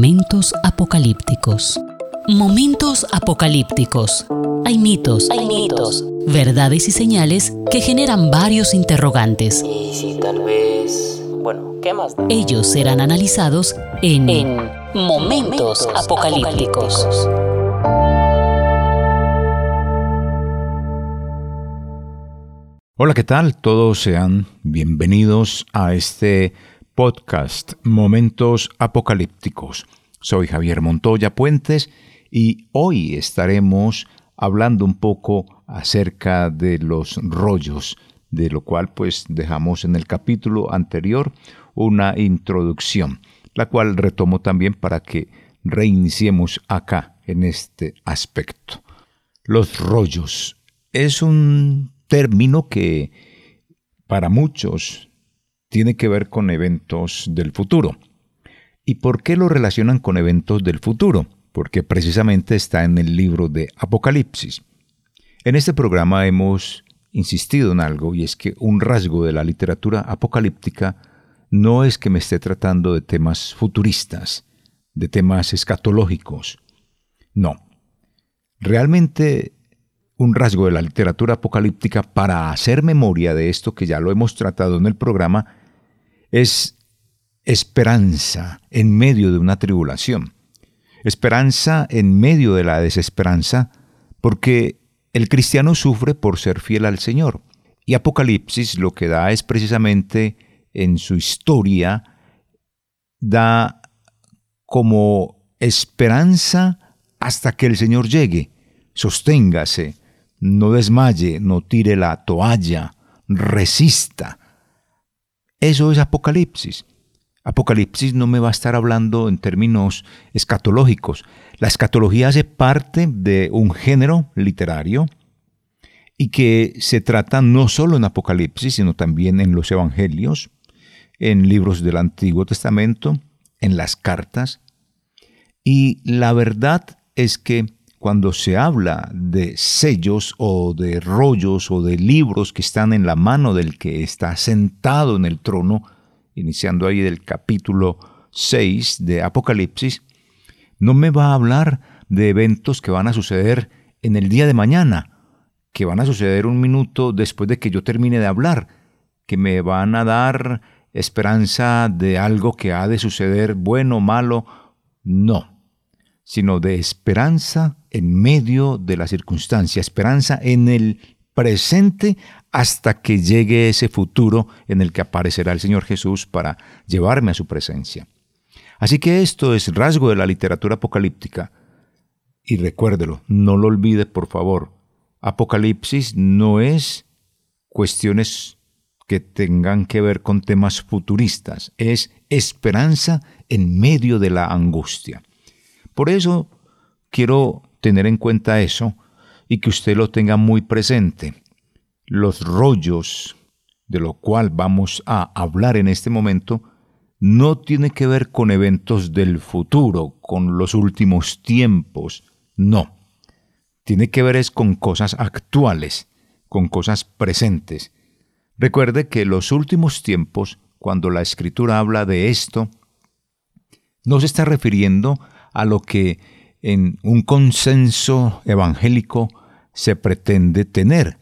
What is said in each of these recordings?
Momentos apocalípticos. Momentos apocalípticos. Hay mitos, hay mitos, verdades y señales que generan varios interrogantes. Y si tal vez... Bueno, ¿qué más da? Ellos serán analizados en, Momentos, apocalípticos. Hola, ¿qué tal? Todos sean bienvenidos a este podcast Momentos Apocalípticos. Soy Javier Montoya Puentes y hoy estaremos hablando un poco acerca de los rollos, de lo cual pues dejamos en el capítulo anterior una introducción, la cual retomo también para que reiniciemos acá en este aspecto. Los rollos es un término que para muchos tiene que ver con eventos del futuro. ¿Y por qué lo relacionan con eventos del futuro? Porque precisamente está en el libro de Apocalipsis. En este programa hemos insistido en algo y es que un rasgo de la literatura apocalíptica no es que me esté tratando de temas futuristas, de temas escatológicos. No. Realmente un rasgo de la literatura apocalíptica para hacer memoria de esto que ya lo hemos tratado en el programa es esperanza en medio de una tribulación. Esperanza en medio de la desesperanza, porque el cristiano sufre por ser fiel al Señor. Y Apocalipsis lo que da es precisamente en su historia, da como esperanza hasta que el Señor llegue. Sosténgase, no desmaye, no tire la toalla, resista. Eso es Apocalipsis. Apocalipsis no me va a estar hablando en términos escatológicos. La escatología hace parte de un género literario y que se trata no solo en Apocalipsis, sino también en los Evangelios, en libros del Antiguo Testamento, en las cartas. Y la verdad es que cuando se habla de sellos o de rollos o de libros que están en la mano del que está sentado en el trono, iniciando ahí del capítulo 6 de Apocalipsis, no me va a hablar de eventos que van a suceder en el día de mañana, que van a suceder un minuto después de que yo termine de hablar, que me van a dar esperanza de algo que ha de suceder bueno, malo, no sino de esperanza en medio de la circunstancia, esperanza en el presente hasta que llegue ese futuro en el que aparecerá el Señor Jesús para llevarme a su presencia. Así que esto es rasgo de la literatura apocalíptica. Y recuérdelo, no lo olvide por favor. Apocalipsis no es cuestiones que tengan que ver con temas futuristas, es esperanza en medio de la angustia. Por eso quiero tener en cuenta eso y que usted lo tenga muy presente. Los rollos de lo cual vamos a hablar en este momento no tiene que ver con eventos del futuro, con los últimos tiempos, no. Tiene que ver es con cosas actuales, con cosas presentes. Recuerde que los últimos tiempos, cuando la escritura habla de esto, no se está refiriendo a lo que en un consenso evangélico se pretende tener.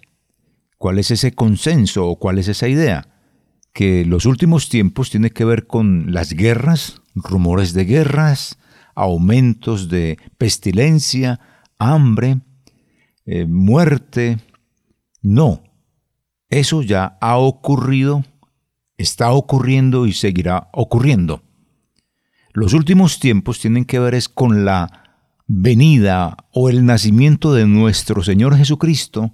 ¿Cuál es ese consenso o cuál es esa idea? Que los últimos tiempos tiene que ver con las guerras, rumores de guerras, aumentos de pestilencia, hambre, eh, muerte. No, eso ya ha ocurrido, está ocurriendo y seguirá ocurriendo. Los últimos tiempos tienen que ver es con la venida o el nacimiento de nuestro Señor Jesucristo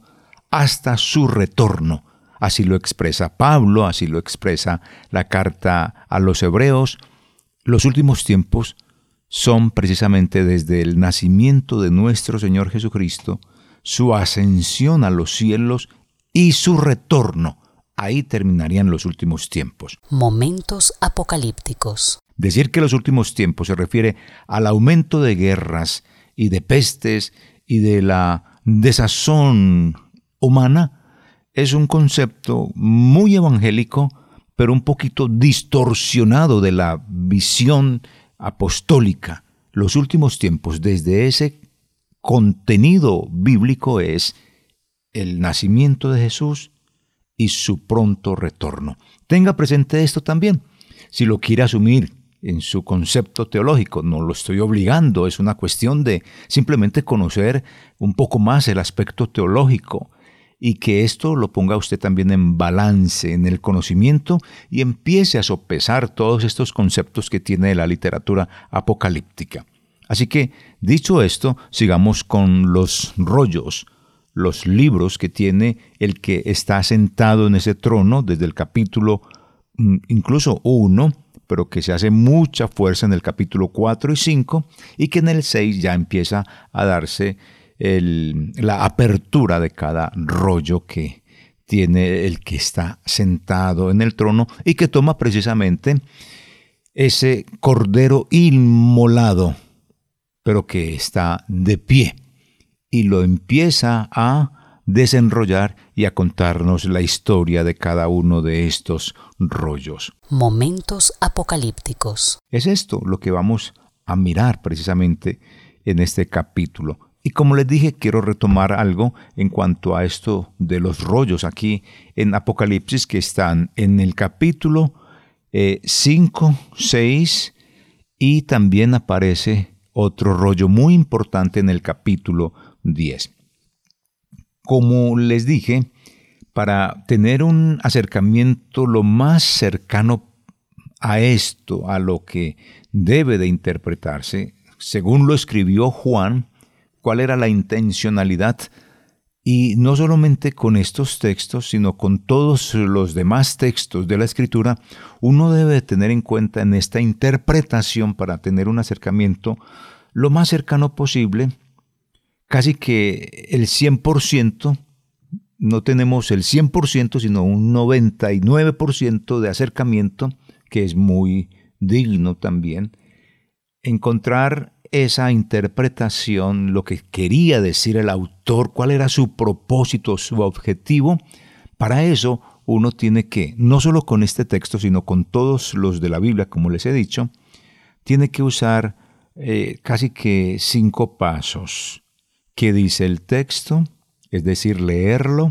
hasta su retorno. Así lo expresa Pablo, así lo expresa la carta a los hebreos. Los últimos tiempos son precisamente desde el nacimiento de nuestro Señor Jesucristo, su ascensión a los cielos y su retorno. Ahí terminarían los últimos tiempos. Momentos apocalípticos. Decir que los últimos tiempos se refiere al aumento de guerras y de pestes y de la desazón humana es un concepto muy evangélico, pero un poquito distorsionado de la visión apostólica, los últimos tiempos, desde ese contenido bíblico es el nacimiento de Jesús y su pronto retorno. Tenga presente esto también. Si lo quiere asumir en su concepto teológico, no lo estoy obligando, es una cuestión de simplemente conocer un poco más el aspecto teológico y que esto lo ponga usted también en balance, en el conocimiento y empiece a sopesar todos estos conceptos que tiene la literatura apocalíptica. Así que, dicho esto, sigamos con los rollos, los libros que tiene el que está sentado en ese trono desde el capítulo mm, incluso 1, pero que se hace mucha fuerza en el capítulo 4 y 5 y que en el 6 ya empieza a darse la apertura de cada rollo que tiene el que está sentado en el trono y que toma precisamente ese cordero inmolado pero que está de pie y lo empieza a desenrollar y a contarnos la historia de cada uno de estos rollos. Momentos apocalípticos. Es esto lo que vamos a mirar precisamente en este capítulo. Y como les dije, quiero retomar algo en cuanto a esto de los rollos aquí en Apocalipsis que están en el capítulo 5, eh, 6 y también aparece otro rollo muy importante en el capítulo 10. Como les dije, para tener un acercamiento lo más cercano a esto, a lo que debe de interpretarse, según lo escribió Juan, cuál era la intencionalidad. Y no solamente con estos textos, sino con todos los demás textos de la escritura, uno debe tener en cuenta en esta interpretación para tener un acercamiento lo más cercano posible, casi que el 100%, no tenemos el 100%, sino un 99% de acercamiento, que es muy digno también, encontrar esa interpretación, lo que quería decir el autor, cuál era su propósito, su objetivo, para eso uno tiene que, no solo con este texto, sino con todos los de la Biblia, como les he dicho, tiene que usar eh, casi que cinco pasos que dice el texto, es decir, leerlo,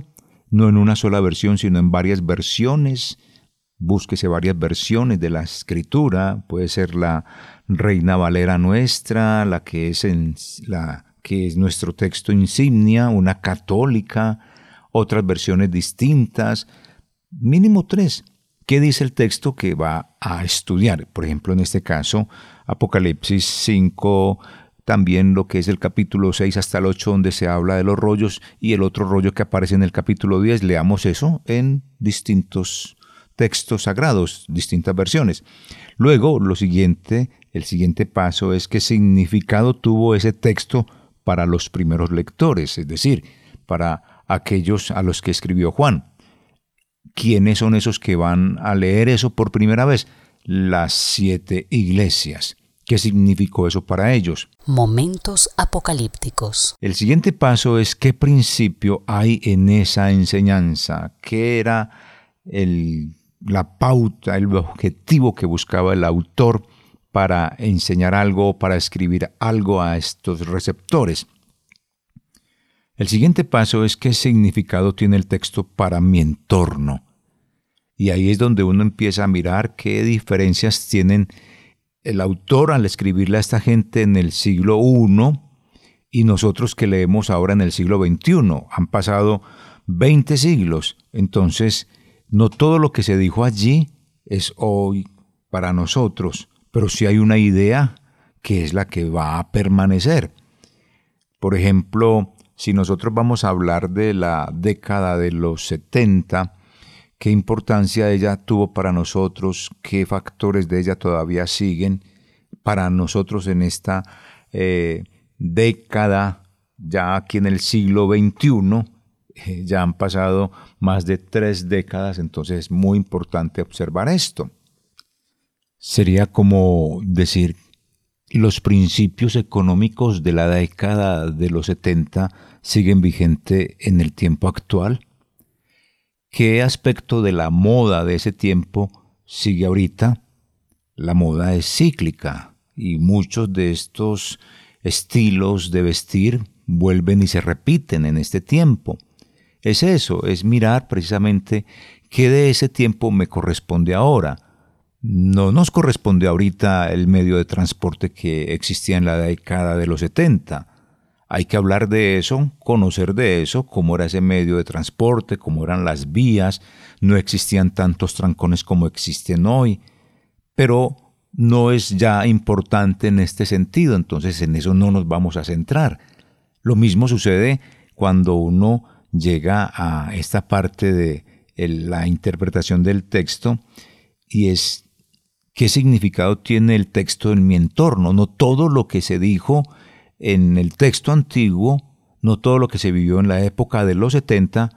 no en una sola versión, sino en varias versiones, búsquese varias versiones de la escritura, puede ser la Reina Valera nuestra, la que es, en, la, que es nuestro texto insignia, una católica, otras versiones distintas, mínimo tres. ¿Qué dice el texto que va a estudiar? Por ejemplo, en este caso, Apocalipsis 5, también lo que es el capítulo 6 hasta el 8, donde se habla de los rollos, y el otro rollo que aparece en el capítulo 10. Leamos eso en distintos textos sagrados, distintas versiones. Luego, lo siguiente, el siguiente paso es qué significado tuvo ese texto para los primeros lectores, es decir, para aquellos a los que escribió Juan. ¿Quiénes son esos que van a leer eso por primera vez? Las siete iglesias. ¿Qué significó eso para ellos? Momentos apocalípticos. El siguiente paso es qué principio hay en esa enseñanza, qué era el la pauta, el objetivo que buscaba el autor para enseñar algo, para escribir algo a estos receptores. El siguiente paso es qué significado tiene el texto para mi entorno. Y ahí es donde uno empieza a mirar qué diferencias tienen el autor al escribirle a esta gente en el siglo I y nosotros que leemos ahora en el siglo XXI. Han pasado 20 siglos. Entonces, no todo lo que se dijo allí es hoy para nosotros, pero sí hay una idea que es la que va a permanecer. Por ejemplo, si nosotros vamos a hablar de la década de los 70, qué importancia ella tuvo para nosotros, qué factores de ella todavía siguen para nosotros en esta eh, década, ya aquí en el siglo XXI, eh, ya han pasado más de tres décadas, entonces es muy importante observar esto. Sería como decir, los principios económicos de la década de los 70 siguen vigente en el tiempo actual. ¿Qué aspecto de la moda de ese tiempo sigue ahorita? La moda es cíclica, y muchos de estos estilos de vestir vuelven y se repiten en este tiempo. Es eso, es mirar precisamente qué de ese tiempo me corresponde ahora. No nos corresponde ahorita el medio de transporte que existía en la década de los 70. Hay que hablar de eso, conocer de eso, cómo era ese medio de transporte, cómo eran las vías, no existían tantos trancones como existen hoy, pero no es ya importante en este sentido, entonces en eso no nos vamos a centrar. Lo mismo sucede cuando uno llega a esta parte de la interpretación del texto y es qué significado tiene el texto en mi entorno. No todo lo que se dijo en el texto antiguo, no todo lo que se vivió en la época de los 70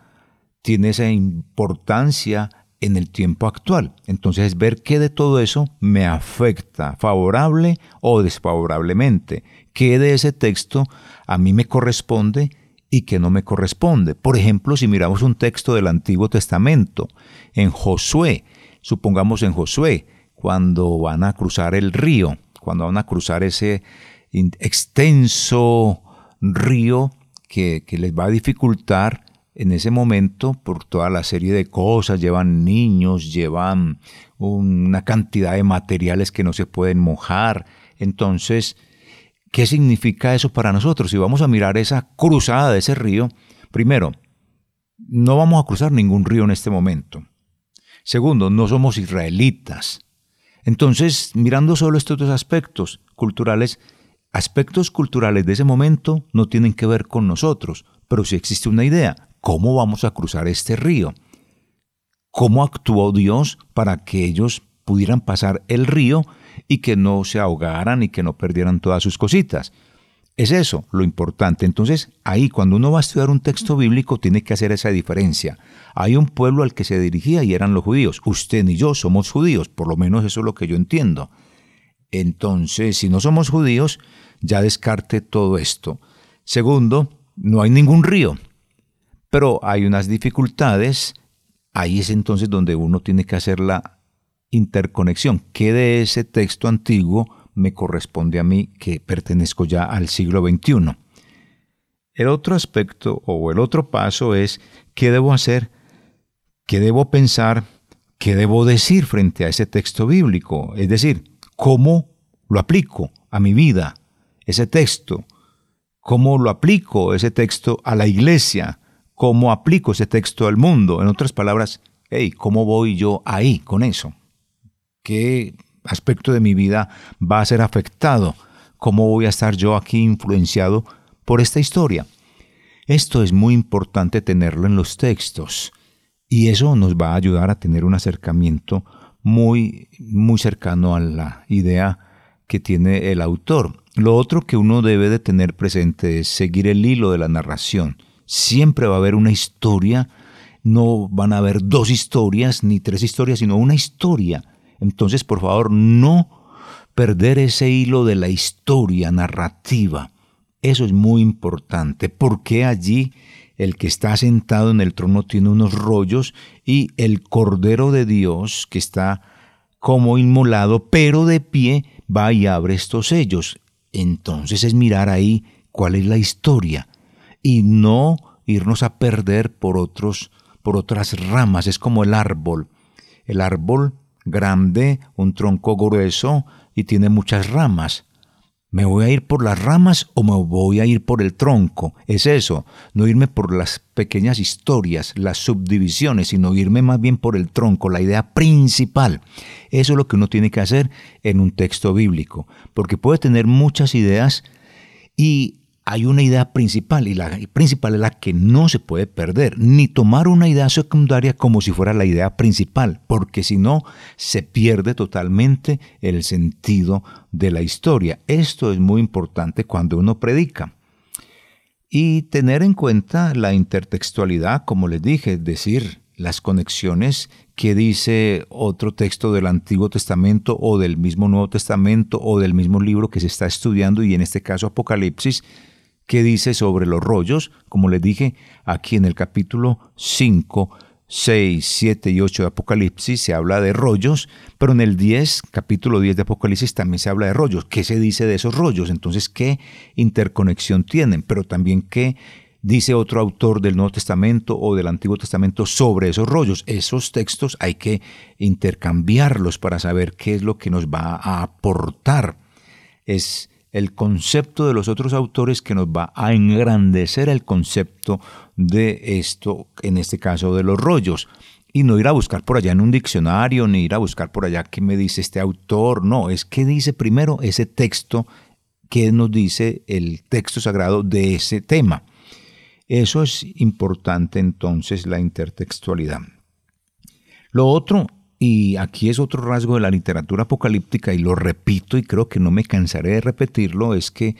tiene esa importancia en el tiempo actual. Entonces es ver qué de todo eso me afecta, favorable o desfavorablemente, qué de ese texto a mí me corresponde y qué no me corresponde. Por ejemplo, si miramos un texto del Antiguo Testamento, en Josué, supongamos en Josué, cuando van a cruzar el río, cuando van a cruzar ese extenso río que, les va a dificultar en ese momento por toda la serie de cosas, llevan niños, llevan una cantidad de materiales que no se pueden mojar. Entonces, ¿qué significa eso para nosotros? Si vamos a mirar esa cruzada de ese río, primero, no vamos a cruzar ningún río en este momento. Segundo, no somos israelitas. Entonces, mirando solo estos dos aspectos culturales, aspectos culturales de ese momento no tienen que ver con nosotros, pero sí existe una idea. ¿Cómo vamos a cruzar este río? ¿Cómo actuó Dios para que ellos pudieran pasar el río y que no se ahogaran y que no perdieran todas sus cositas? Es eso lo importante. Entonces, ahí cuando uno va a estudiar un texto bíblico tiene que hacer esa diferencia. Hay un pueblo al que se dirigía y eran los judíos. Usted ni yo somos judíos, por lo menos eso es lo que yo entiendo. Entonces, si no somos judíos, ya descarte todo esto. Segundo, no hay ningún río pero hay unas dificultades, ahí es entonces donde uno tiene que hacer la interconexión. ¿Qué de ese texto antiguo me corresponde a mí que pertenezco ya al siglo XXI? El otro aspecto o el otro paso es qué debo hacer, qué debo pensar, qué debo decir frente a ese texto bíblico, es decir, cómo lo aplico a mi vida, ese texto, cómo lo aplico ese texto a la iglesia, cómo aplico ese texto al mundo. En otras palabras, hey, ¿cómo voy yo ahí con eso? ¿Qué aspecto de mi vida va a ser afectado? ¿Cómo voy a estar yo aquí influenciado por esta historia? Esto es muy importante tenerlo en los textos y eso nos va a ayudar a tener un acercamiento muy, muy cercano a la idea que tiene el autor. Lo otro que uno debe de tener presente es seguir el hilo de la narración. Siempre va a haber una historia, no van a haber dos historias ni tres historias, sino una historia. Entonces, por favor, no perder ese hilo de la historia narrativa. Eso es muy importante, porque allí el que está sentado en el trono tiene unos rollos y el Cordero de Dios que está como inmolado, pero de pie, va y abre estos sellos. Entonces es mirar ahí cuál es la historia y no irnos a perder por otros por otras ramas, es como el árbol. El árbol grande, un tronco grueso y tiene muchas ramas. ¿Me voy a ir por las ramas o me voy a ir por el tronco? Es eso, no irme por las pequeñas historias, las subdivisiones, sino irme más bien por el tronco, la idea principal. Eso es lo que uno tiene que hacer en un texto bíblico, porque puede tener muchas ideas y hay una idea principal y la principal es la que no se puede perder, ni tomar una idea secundaria como si fuera la idea principal, porque si no se pierde totalmente el sentido de la historia. Esto es muy importante cuando uno predica. Y tener en cuenta la intertextualidad, como les dije, es decir, las conexiones que dice otro texto del Antiguo Testamento o del mismo Nuevo Testamento o del mismo libro que se está estudiando y en este caso Apocalipsis, que dice sobre los rollos, como les dije aquí en el capítulo 5, 6, 7 y 8 de Apocalipsis se habla de rollos, pero en el 10, capítulo 10 de Apocalipsis también se habla de rollos. ¿Qué se dice de esos rollos? Entonces, ¿qué interconexión tienen? Pero también qué dice otro autor del Nuevo Testamento o del Antiguo Testamento sobre esos rollos. Esos textos hay que intercambiarlos para saber qué es lo que nos va a aportar. Es el concepto de los otros autores que nos va a engrandecer el concepto de esto, en este caso de los rollos. Y no ir a buscar por allá en un diccionario, ni ir a buscar por allá qué me dice este autor, no, es que dice primero ese texto, qué nos dice el texto sagrado de ese tema. Eso es importante entonces la intertextualidad. Lo otro y aquí es otro rasgo de la literatura apocalíptica, y lo repito y creo que no me cansaré de repetirlo, es que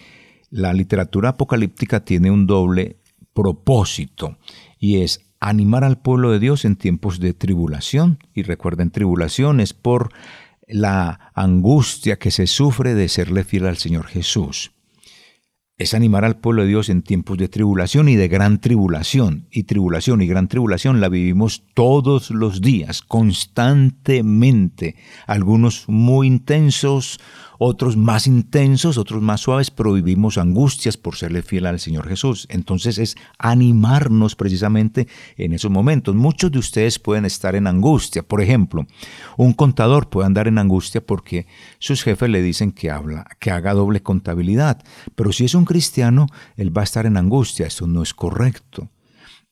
la literatura apocalíptica tiene un doble propósito, y es animar al pueblo de Dios en tiempos de tribulación. Y recuerden, tribulación es por la angustia que se sufre de serle fiel al Señor Jesús es animar al pueblo de Dios en tiempos de tribulación y de gran tribulación. Y tribulación y gran tribulación la vivimos todos los días, constantemente. Algunos muy intensos, otros más intensos, otros más suaves, pero vivimos angustias por serle fiel al Señor Jesús. Entonces es animarnos precisamente en esos momentos. Muchos de ustedes pueden estar en angustia. Por ejemplo, un contador puede andar en angustia porque sus jefes le dicen que habla, que haga doble contabilidad. Pero si es un cristiano, él va a estar en angustia. Eso no es correcto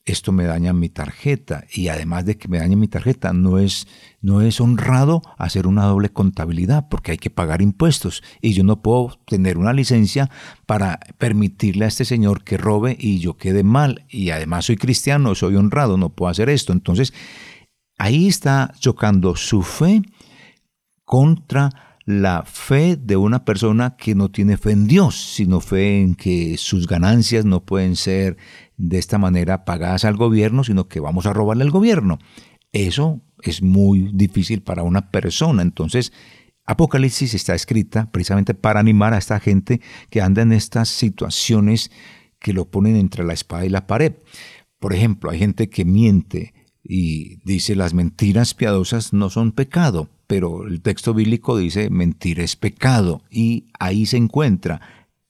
esto me daña mi tarjeta. Y además de que me dañe mi tarjeta no es no es honrado hacer una doble contabilidad porque hay que pagar impuestos. Y yo no puedo tener una licencia para permitirle a este señor que robe y yo quede mal. Y además soy cristiano, soy honrado, no puedo hacer esto. Entonces, ahí está chocando su fe contra la fe de una persona que no tiene fe en Dios, sino fe en que sus ganancias no pueden ser de esta manera pagadas al gobierno, sino que vamos a robarle al gobierno. Eso es muy difícil para una persona. Entonces, Apocalipsis está escrita precisamente para animar a esta gente que anda en estas situaciones que lo ponen entre la espada y la pared. Por ejemplo, hay gente que miente y dice las mentiras piadosas no son pecado, pero el texto bíblico dice mentir es pecado y ahí se encuentra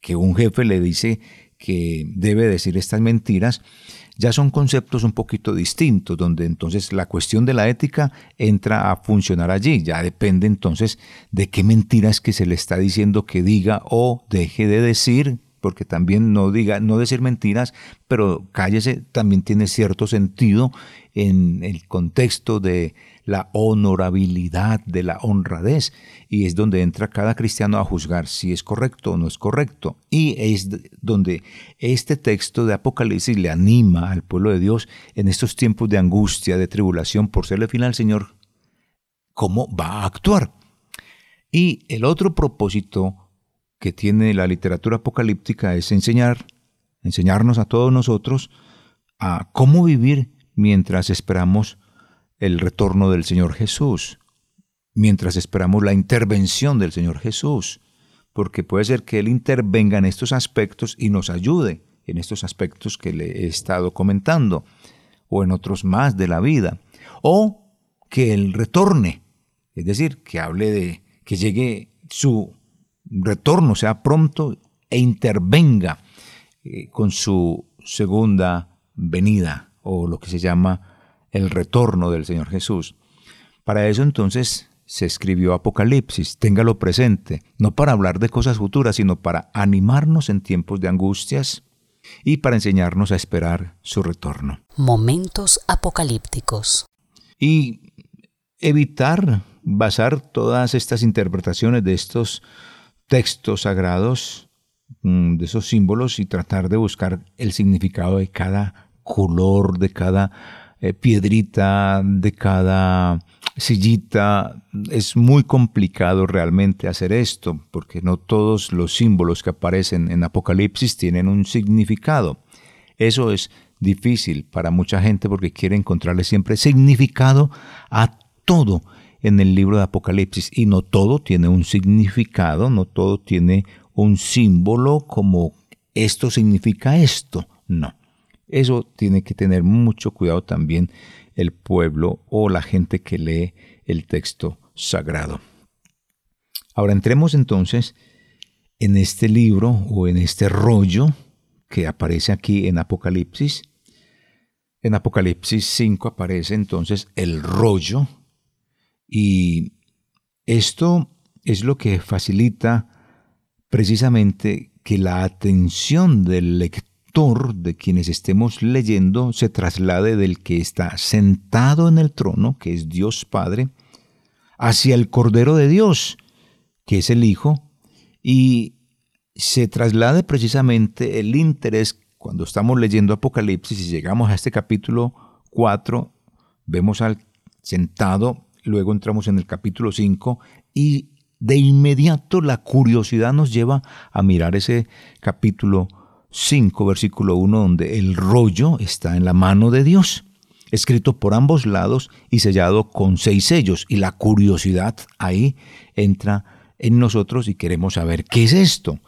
que un jefe le dice que debe decir estas mentiras, ya son conceptos un poquito distintos, donde entonces la cuestión de la ética entra a funcionar allí. Ya depende entonces de qué mentiras que se le está diciendo que diga o deje de decir, porque también no diga, no decir mentiras, pero cállese también tiene cierto sentido en el contexto de la honorabilidad, de la honradez, y es donde entra cada cristiano a juzgar si es correcto o no es correcto. Y es donde este texto de Apocalipsis le anima al pueblo de Dios en estos tiempos de angustia, de tribulación, por serle fiel al Señor, cómo va a actuar. Y el otro propósito que tiene la literatura apocalíptica es enseñar, enseñarnos a todos nosotros a cómo vivir mientras esperamos el retorno del Señor Jesús, mientras esperamos la intervención del Señor Jesús, porque puede ser que Él intervenga en estos aspectos y nos ayude en estos aspectos que le he estado comentando, o en otros más de la vida, o que Él retorne, es decir, que hable de que llegue su retorno, sea pronto e intervenga eh, con su segunda venida, o lo que se llama el retorno del Señor Jesús. Para eso entonces se escribió Apocalipsis, téngalo presente, no para hablar de cosas futuras, sino para animarnos en tiempos de angustias y para enseñarnos a esperar su retorno. Momentos apocalípticos. Y evitar basar todas estas interpretaciones de estos textos sagrados, mm, de esos símbolos, y tratar de buscar el significado de cada color, de cada eh, piedrita de cada sillita. Es muy complicado realmente hacer esto, porque no todos los símbolos que aparecen en Apocalipsis tienen un significado. Eso es difícil para mucha gente porque quiere encontrarle siempre significado a todo en el libro de Apocalipsis. Y no todo tiene un significado, no todo tiene un símbolo como esto significa esto. No. Eso tiene que tener mucho cuidado también el pueblo o la gente que lee el texto sagrado. Ahora entremos entonces en este libro o en este rollo que aparece aquí en Apocalipsis. En Apocalipsis 5 aparece entonces el rollo y esto es lo que facilita precisamente que la atención del lector, de quienes estemos leyendo, se traslade del que está sentado en el trono, que es Dios Padre, hacia el Cordero de Dios, que es el Hijo, y se traslade precisamente el interés cuando estamos leyendo Apocalipsis y llegamos a este capítulo 4, vemos al sentado, luego entramos en el capítulo 5 y de inmediato la curiosidad nos lleva a mirar ese capítulo 5, versículo 1, donde el rollo está en la mano de Dios, escrito por ambos lados y sellado con seis sellos. Y la curiosidad ahí entra en nosotros y queremos saber qué es esto.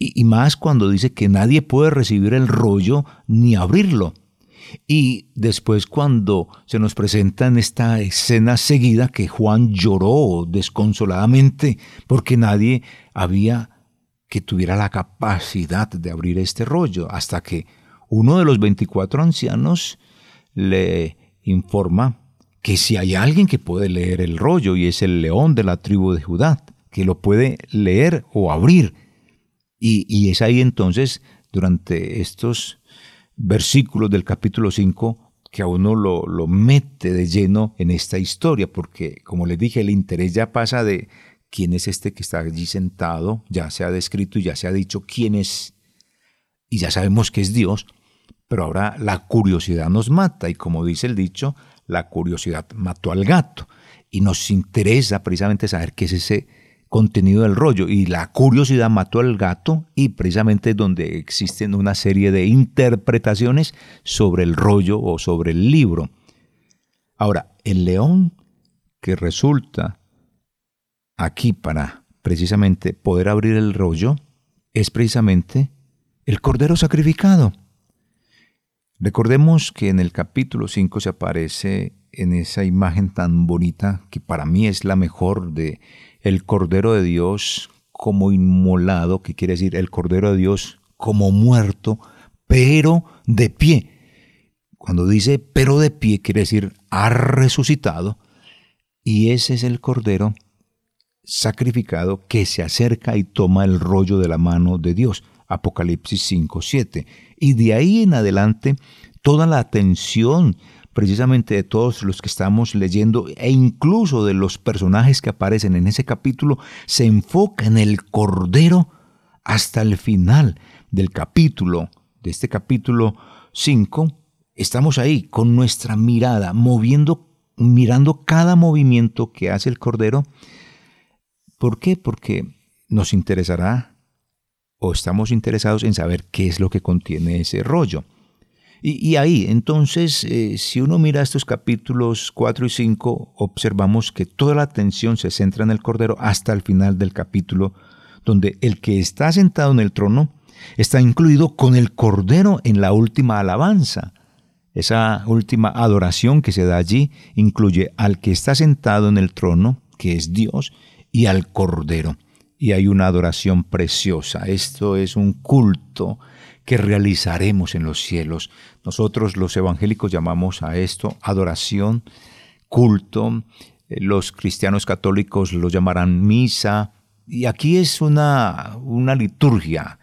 Y, y más cuando dice que nadie puede recibir el rollo ni abrirlo. Y después cuando se nos presenta en esta escena seguida que Juan lloró desconsoladamente porque nadie había que tuviera la capacidad de abrir este rollo, hasta que uno de los 24 ancianos le informa que si hay alguien que puede leer el rollo y es el león de la tribu de Judá, que lo puede leer o abrir. Y, es ahí entonces, durante estos versículos del capítulo 5 que a uno lo, lo, mete de lleno en esta historia, porque como les dije, el interés ya pasa de quién es este que está allí sentado, ya se ha descrito y ya se ha dicho quién es, y ya sabemos que es Dios, pero ahora la curiosidad nos mata, y como dice el dicho, la curiosidad mató al gato, y nos interesa precisamente saber qué es ese contenido del rollo. Y la curiosidad mató al gato y precisamente donde existen una serie de interpretaciones sobre el rollo o sobre el libro. Ahora, el león que resulta aquí para precisamente poder abrir el rollo es precisamente el cordero sacrificado. Recordemos que en el capítulo 5 se aparece en esa imagen tan bonita que para mí es la mejor de el Cordero de Dios como inmolado, que quiere decir el Cordero de Dios como muerto, pero de pie. Cuando dice pero de pie, quiere decir ha resucitado, y ese es el Cordero sacrificado que se acerca y toma el rollo de la mano de Dios. Apocalipsis 5, 7. Y de ahí en adelante, toda la atención precisamente de todos los que estamos leyendo e incluso de los personajes que aparecen en ese capítulo, se enfoca en el Cordero hasta el final del capítulo, de este capítulo 5. Estamos ahí con nuestra mirada, moviendo, mirando cada movimiento que hace el Cordero. ¿Por qué? Porque nos interesará o estamos interesados en saber qué es lo que contiene ese rollo. Y, ahí, entonces, eh, si uno mira estos capítulos 4 y 5, observamos que toda la atención se centra en el Cordero hasta el final del capítulo, donde el que está sentado en el trono está incluido con el Cordero en la última alabanza. Esa última adoración que se da allí incluye al que está sentado en el trono, que es Dios, y al Cordero. Y hay una adoración preciosa. Esto es un culto que realizaremos en los cielos. Nosotros los evangélicos llamamos a esto adoración, culto, eh, los cristianos católicos lo llamarán misa, y aquí es una, una liturgia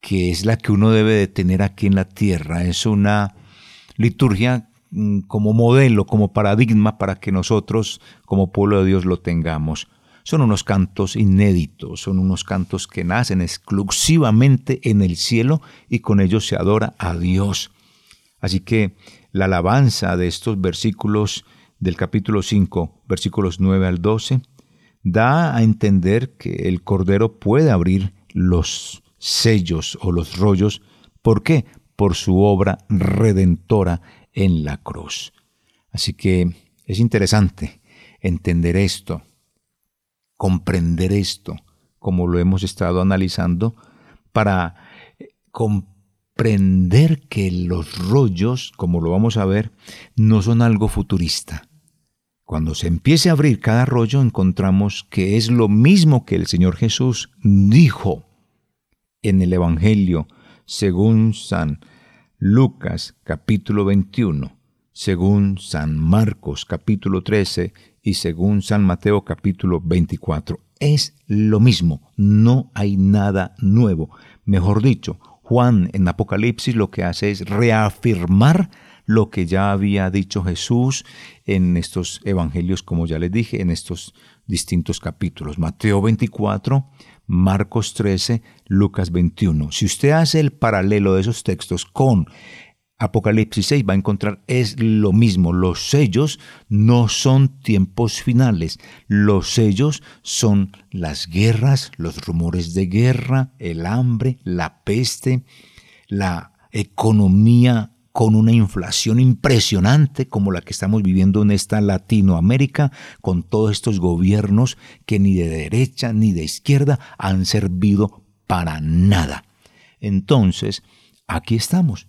que es la que uno debe de tener aquí en la tierra, es una liturgia mm, como modelo, como paradigma para que nosotros como pueblo de Dios lo tengamos. Son unos cantos inéditos, son unos cantos que nacen exclusivamente en el cielo y con ellos se adora a Dios. Así que la alabanza de estos versículos del capítulo 5, versículos 9 al 12, da a entender que el Cordero puede abrir los sellos o los rollos. ¿Por qué? Por su obra redentora en la cruz. Así que es interesante entender esto comprender esto, como lo hemos estado analizando, para eh, comprender que los rollos, como lo vamos a ver, no son algo futurista. Cuando se empiece a abrir cada rollo encontramos que es lo mismo que el Señor Jesús dijo en el Evangelio según San Lucas capítulo 21, según San Marcos capítulo 13 y según San Mateo capítulo 24. Es lo mismo, no hay nada nuevo. Mejor dicho, Juan en Apocalipsis lo que hace es reafirmar lo que ya había dicho Jesús en estos evangelios, como ya les dije, en estos distintos capítulos. Mateo 24, Marcos 13, Lucas 21. Si usted hace el paralelo de esos textos con Apocalipsis 6 va a encontrar es lo mismo. Los sellos no son tiempos finales. Los sellos son las guerras, los rumores de guerra, el hambre, la peste, la economía con una inflación impresionante como la que estamos viviendo en esta Latinoamérica, con todos estos gobiernos que ni de derecha ni de izquierda han servido para nada. Entonces, aquí estamos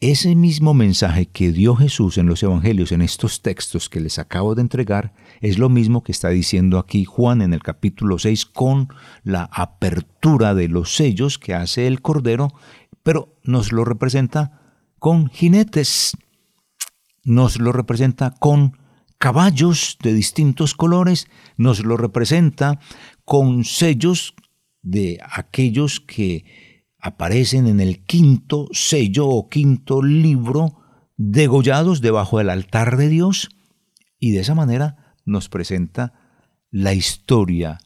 ese mismo mensaje que dio Jesús en los Evangelios, en estos textos que les acabo de entregar, es lo mismo que está diciendo aquí Juan en el capítulo 6 con la apertura de los sellos que hace el Cordero, pero nos lo representa con jinetes, nos lo representa con caballos de distintos colores, nos lo representa con sellos de aquellos que aparecen en el quinto sello o quinto libro degollados debajo del altar de Dios y de esa manera nos presenta la historia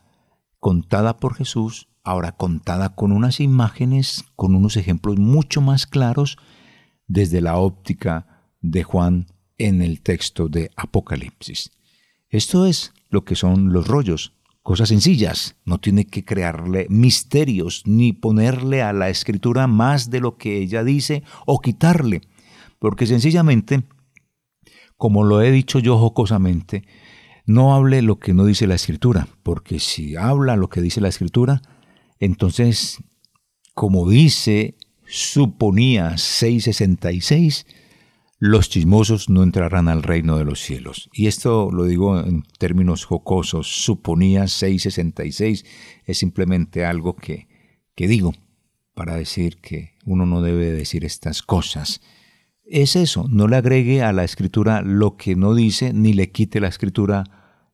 contada por Jesús, ahora contada con unas imágenes, con unos ejemplos mucho más claros desde la óptica de Juan en el texto de Apocalipsis. Esto es lo que son los rollos cosas sencillas, no tiene que crearle misterios ni ponerle a la escritura más de lo que ella dice o quitarle, porque sencillamente, como lo he dicho yo jocosamente, no hable lo que no dice la escritura, porque si habla lo que dice la escritura, entonces, como dice, suponía 666, los chismosos no entrarán al reino de los cielos. Y esto lo digo en términos jocosos, suponía 666, es simplemente algo que, que digo para decir que uno no debe decir estas cosas. Es eso, no le agregue a la escritura lo que no dice, ni le quite la escritura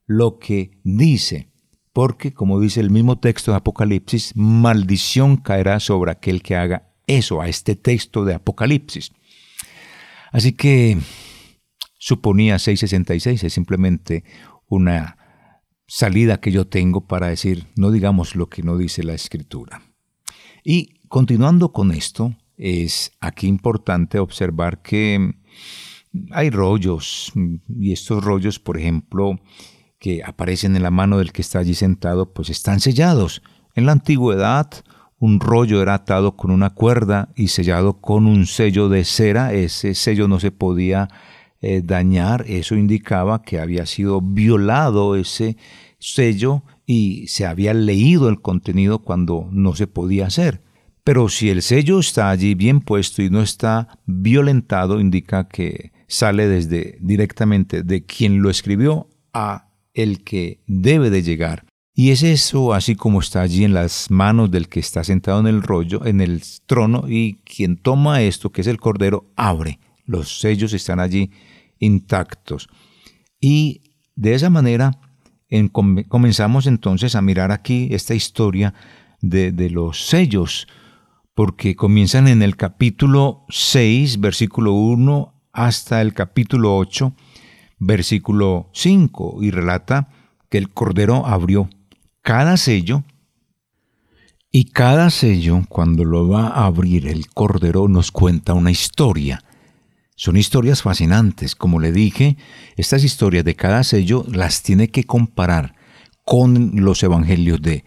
lo que dice, porque como dice el mismo texto de Apocalipsis, maldición caerá sobre aquel que haga eso, a este texto de Apocalipsis. Así que suponía 666 es simplemente una salida que yo tengo para decir, no digamos lo que no dice la escritura. Y continuando con esto, es aquí importante observar que hay rollos, y estos rollos, por ejemplo, que aparecen en la mano del que está allí sentado, pues están sellados. En la antigüedad, un rollo era atado con una cuerda y sellado con un sello de cera. Ese sello no se podía eh, dañar. Eso indicaba que había sido violado ese sello y se había leído el contenido cuando no se podía hacer. Pero si el sello está allí bien puesto y no está violentado, indica que sale desde directamente de quien lo escribió a el que debe de llegar. Y es eso así como está allí en las manos del que está sentado en el rollo, en el trono, y quien toma esto, que es el cordero, abre. Los sellos están allí intactos. Y de esa manera comenzamos entonces a mirar aquí esta historia de, de los sellos, porque comienzan en el capítulo 6, versículo 1, hasta el capítulo 8, versículo 5, y relata que el cordero abrió cada sello y cada sello, cuando lo va a abrir el Cordero, nos cuenta una historia. Son historias fascinantes. Como le dije, estas historias de cada sello las tiene que comparar con los evangelios de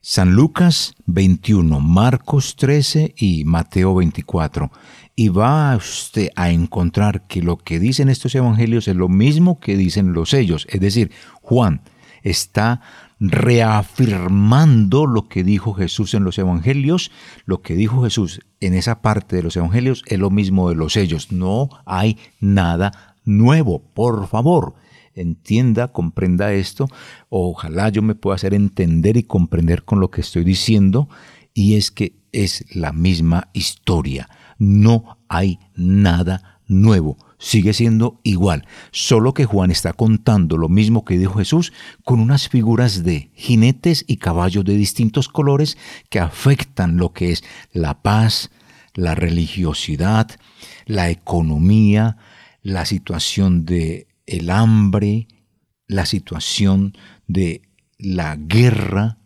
San Lucas 21, Marcos 13 y Mateo 24. Y va usted a encontrar que lo que dicen estos evangelios es lo mismo que dicen los sellos. Es decir, Juan está reafirmando lo que dijo Jesús en los evangelios. Lo que dijo Jesús en esa parte de los evangelios es lo mismo de los sellos. No hay nada nuevo, por favor. Entienda, comprenda esto. Ojalá yo me pueda hacer entender y comprender con lo que estoy diciendo. Y es que es la misma historia. No hay nada nuevo sigue siendo igual, solo que Juan está contando lo mismo que dijo Jesús con unas figuras de jinetes y caballos de distintos colores que afectan lo que es la paz, la religiosidad, la economía, la situación de el hambre, la situación de la guerra,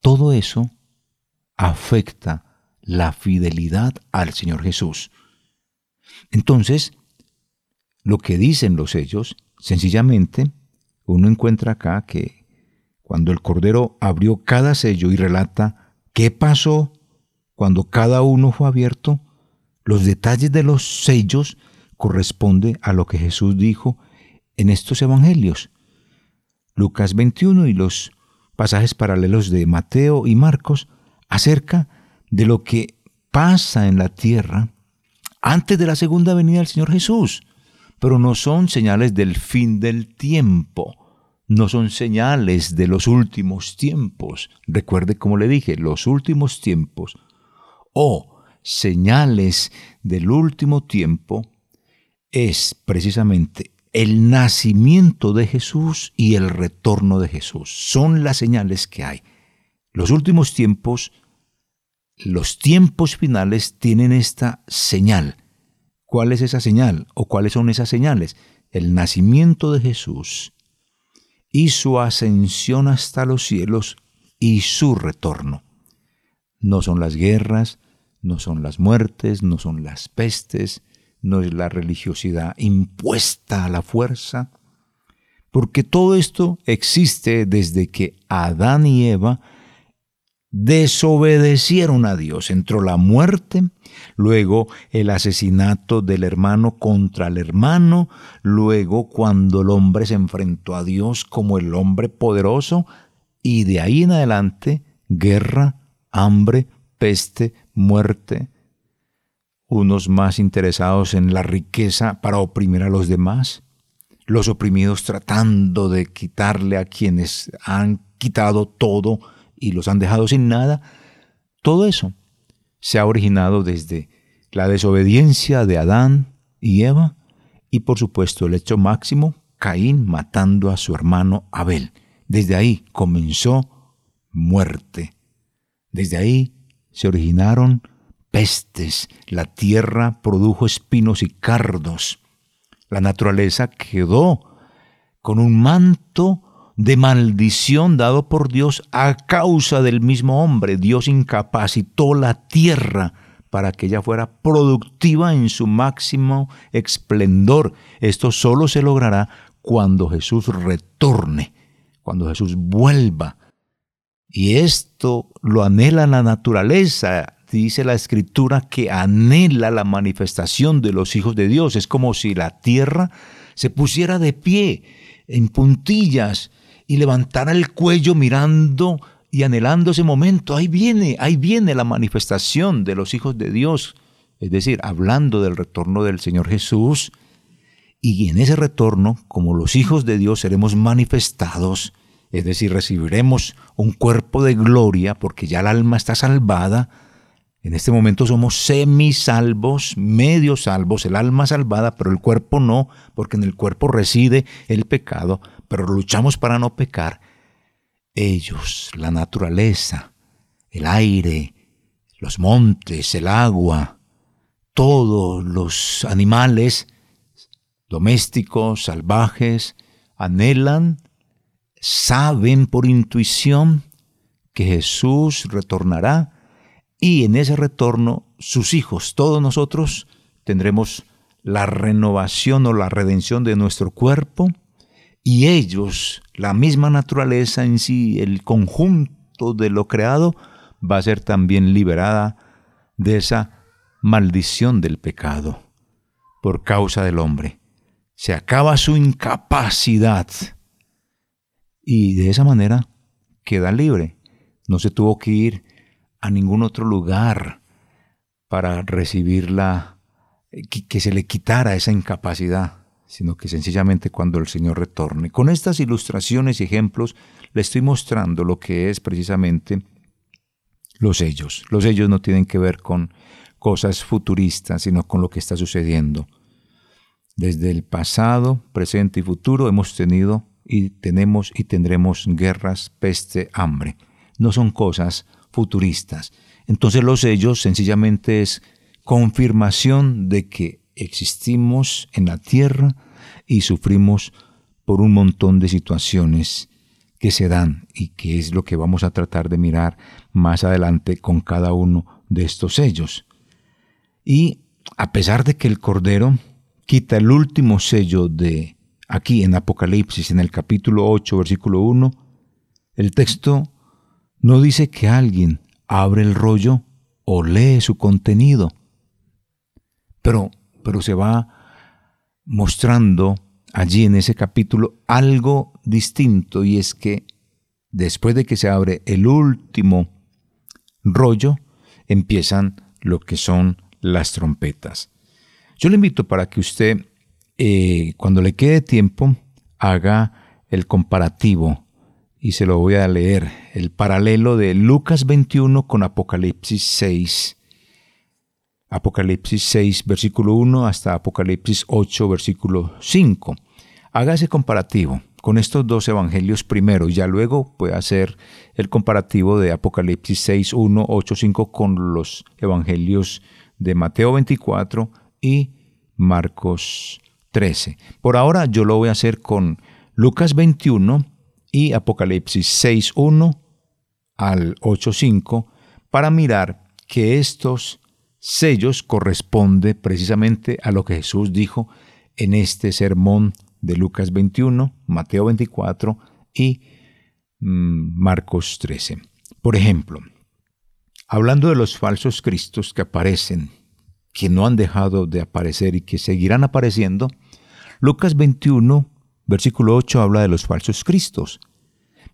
todo eso afecta la fidelidad al Señor Jesús. Entonces, lo que dicen los sellos, sencillamente, uno encuentra acá que cuando el Cordero abrió cada sello y relata qué pasó cuando cada uno fue abierto, los detalles de los sellos corresponde a lo que Jesús dijo en estos evangelios. Lucas 21 y los pasajes paralelos de Mateo y Marcos acerca de lo que pasa en la tierra antes de la segunda venida del Señor Jesús pero no son señales del fin del tiempo, no son señales de los últimos tiempos. Recuerde como le dije, los últimos tiempos o señales del último tiempo es precisamente el nacimiento de Jesús y el retorno de Jesús. Son las señales que hay. Los últimos tiempos, los tiempos finales tienen esta señal ¿Cuál es esa señal o cuáles son esas señales? El nacimiento de Jesús y su ascensión hasta los cielos y su retorno. No son las guerras, no son las muertes, no son las pestes, no es la religiosidad impuesta a la fuerza, porque todo esto existe desde que Adán y Eva desobedecieron a Dios. Entró la muerte, luego el asesinato del hermano contra el hermano, luego cuando el hombre se enfrentó a Dios como el hombre poderoso, y de ahí en adelante guerra, hambre, peste, muerte. Unos más interesados en la riqueza para oprimir a los demás, los oprimidos tratando de quitarle a quienes han quitado todo, y los han dejado sin nada, todo eso se ha originado desde la desobediencia de Adán y Eva y por supuesto el hecho máximo, Caín matando a su hermano Abel. Desde ahí comenzó muerte. Desde ahí se originaron pestes, la tierra produjo espinos y cardos. La naturaleza quedó con un manto de maldición dado por Dios a causa del mismo hombre. Dios incapacitó la tierra para que ella fuera productiva en su máximo esplendor. Esto solo se logrará cuando Jesús retorne, cuando Jesús vuelva. Y esto lo anhela la naturaleza. Dice la escritura que anhela la manifestación de los hijos de Dios. Es como si la tierra se pusiera de pie, en puntillas, y levantara el cuello mirando y anhelando ese momento. Ahí viene, ahí viene la manifestación de los hijos de Dios. Es decir, hablando del retorno del Señor Jesús. Y en ese retorno, como los hijos de Dios, seremos manifestados. Es decir, recibiremos un cuerpo de gloria porque ya el alma está salvada. En este momento somos semisalvos, medio salvos, el alma salvada, pero el cuerpo no, porque en el cuerpo reside el pecado pero luchamos para no pecar, ellos, la naturaleza, el aire, los montes, el agua, todos los animales domésticos, salvajes, anhelan, saben por intuición que Jesús retornará y en ese retorno sus hijos, todos nosotros, tendremos la renovación o la redención de nuestro cuerpo, y ellos, la misma naturaleza en sí, el conjunto de lo creado, va a ser también liberada de esa maldición del pecado por causa del hombre. Se acaba su incapacidad y de esa manera queda libre. No se tuvo que ir a ningún otro lugar para recibir la, que, se le quitara esa incapacidad, sino que sencillamente cuando el Señor retorne. Con estas ilustraciones y ejemplos le estoy mostrando lo que es precisamente los sellos. Los sellos no tienen que ver con cosas futuristas, sino con lo que está sucediendo. Desde el pasado, presente y futuro hemos tenido y tenemos y tendremos guerras, peste, hambre. No son cosas futuristas. Entonces los sellos sencillamente es confirmación de que existimos en la tierra y sufrimos por un montón de situaciones que se dan y que es lo que vamos a tratar de mirar más adelante con cada uno de estos sellos. Y a pesar de que el Cordero quita el último sello de aquí en Apocalipsis, en el capítulo 8, versículo 1, el texto no dice que alguien abre el rollo o lee su contenido, pero, pero se va mostrando allí en ese capítulo algo distinto y es que después de que se abre el último rollo, empiezan lo que son las trompetas. Yo le invito para que usted, eh, cuando le quede tiempo, haga el comparativo y se lo voy a leer, el paralelo de Lucas 21 con Apocalipsis 6. Apocalipsis 6, versículo 1 hasta Apocalipsis 8, versículo 5. Haga ese comparativo con estos dos evangelios primero y ya luego puede hacer el comparativo de Apocalipsis 6, 1, 8, 5 con los evangelios de Mateo 24 y Marcos 13. Por ahora yo lo voy a hacer con Lucas 21 y Apocalipsis 6, 1 al 8, 5 para mirar que estos sellos corresponde precisamente a lo que Jesús dijo en este sermón de Lucas 21, Mateo 24 y mm, Marcos 13. Por ejemplo, hablando de los falsos cristos que aparecen, que no han dejado de aparecer y que seguirán apareciendo, Lucas 21, versículo 8 habla de los falsos cristos.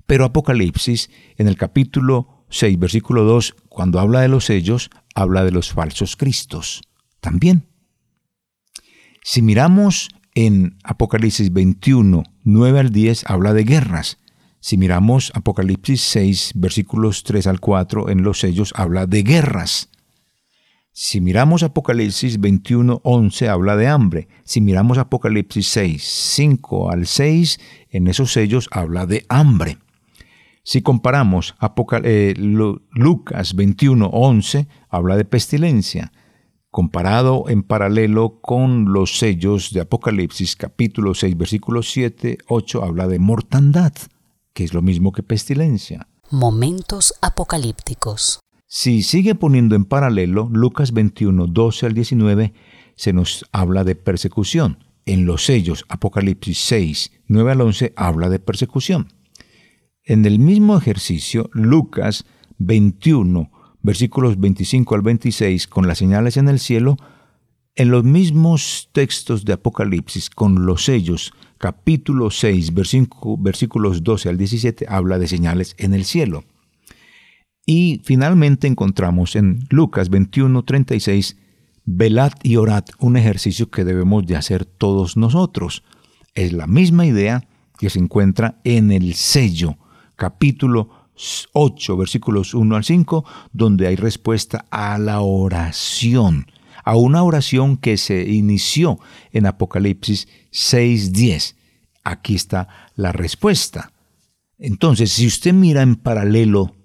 Pero Apocalipsis, en el capítulo 6, versículo 2, cuando habla de los sellos, habla de los falsos cristos también. Si miramos en Apocalipsis 21, 9 al 10, habla de guerras. Si miramos Apocalipsis 6, versículos 3 al 4, en los sellos habla de guerras. Si miramos Apocalipsis 21, 11, habla de hambre. Si miramos Apocalipsis 6, 5 al 6, en esos sellos habla de hambre. Si comparamos eh, Lucas 21, 11, habla de pestilencia. Comparado en paralelo con los sellos de Apocalipsis capítulo 6, versículo 7, 8, habla de mortandad, que es lo mismo que pestilencia. Momentos apocalípticos. Si sigue poniendo en paralelo Lucas 21, 12 al 19, se nos habla de persecución. En los sellos Apocalipsis 6, 9 al 11 habla de persecución. En el mismo ejercicio, Lucas 21, versículos 25 al 26, con las señales en el cielo, en los mismos textos de Apocalipsis, con los sellos, capítulo 6, versículos 12 al 17, habla de señales en el cielo. Y finalmente encontramos en Lucas 21, 36, velad y orad, un ejercicio que debemos de hacer todos nosotros. Es la misma idea que se encuentra en el sello capítulo 8, versículos 1 al 5, donde hay respuesta a la oración, a una oración que se inició en Apocalipsis 6.10. Aquí está la respuesta. Entonces, si usted mira en paralelo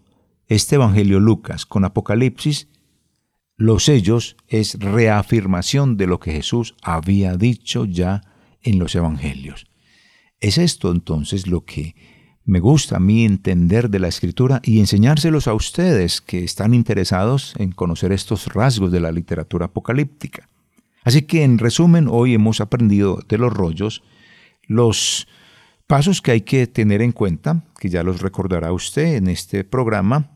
este Evangelio Lucas con Apocalipsis, los sellos es reafirmación de lo que Jesús había dicho ya en los Evangelios. Es esto entonces lo que me gusta a mí entender de la escritura y enseñárselos a ustedes que están interesados en conocer estos rasgos de la literatura apocalíptica. Así que en resumen, hoy hemos aprendido de los rollos los pasos que hay que tener en cuenta, que ya los recordará usted en este programa,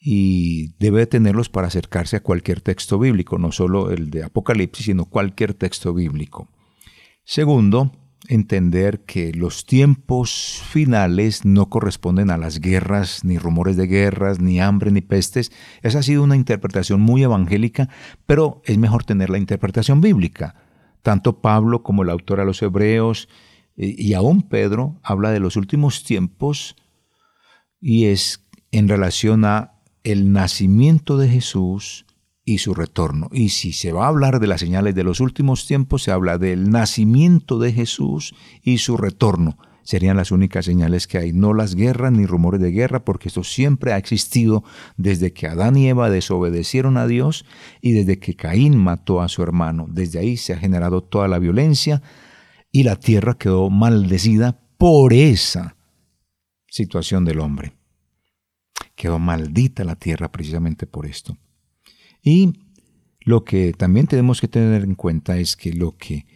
y debe tenerlos para acercarse a cualquier texto bíblico, no solo el de Apocalipsis, sino cualquier texto bíblico. Segundo, entender que los tiempos finales no corresponden a las guerras, ni rumores de guerras, ni hambre, ni pestes. Esa ha sido una interpretación muy evangélica, pero es mejor tener la interpretación bíblica. Tanto Pablo como el autor a los Hebreos y aún Pedro habla de los últimos tiempos y es en relación a el nacimiento de Jesús y su retorno. Y si se va a hablar de las señales de los últimos tiempos, se habla del nacimiento de Jesús y su retorno. Serían las únicas señales que hay, no las guerras ni rumores de guerra, porque esto siempre ha existido desde que Adán y Eva desobedecieron a Dios y desde que Caín mató a su hermano. Desde ahí se ha generado toda la violencia y la tierra quedó maldecida por esa situación del hombre. Quedó maldita la tierra precisamente por esto. Y lo que también tenemos que tener en cuenta es que lo que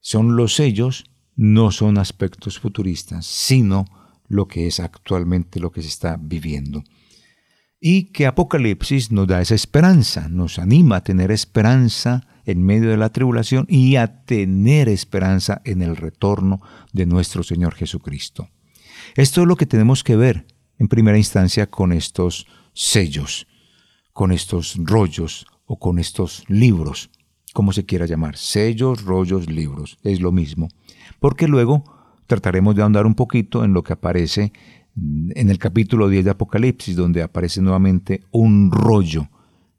son los sellos no son aspectos futuristas, sino lo que es actualmente lo que se está viviendo. Y que Apocalipsis nos da esa esperanza, nos anima a tener esperanza en medio de la tribulación y a tener esperanza en el retorno de nuestro Señor Jesucristo. Esto es lo que tenemos que ver en primera instancia con estos sellos con estos rollos o con estos libros, como se quiera llamar, sellos, rollos, libros, es lo mismo, porque luego trataremos de ahondar un poquito en lo que aparece en el capítulo 10 de Apocalipsis, donde aparece nuevamente un rollo.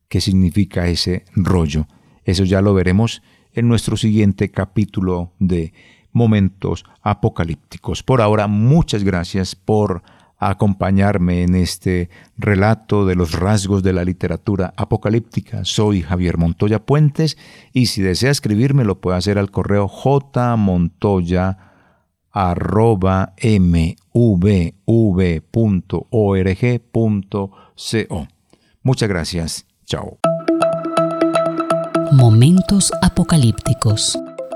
¿Qué significa ese rollo? Eso ya lo veremos en nuestro siguiente capítulo de Momentos Apocalípticos. Por ahora, muchas gracias por acompañarme en este relato de los rasgos de la literatura apocalíptica. Soy Javier Montoya Puentes y si desea escribirme lo puede hacer al correo jmontoya.mvv.org.co. Muchas gracias. Chao. Momentos apocalípticos.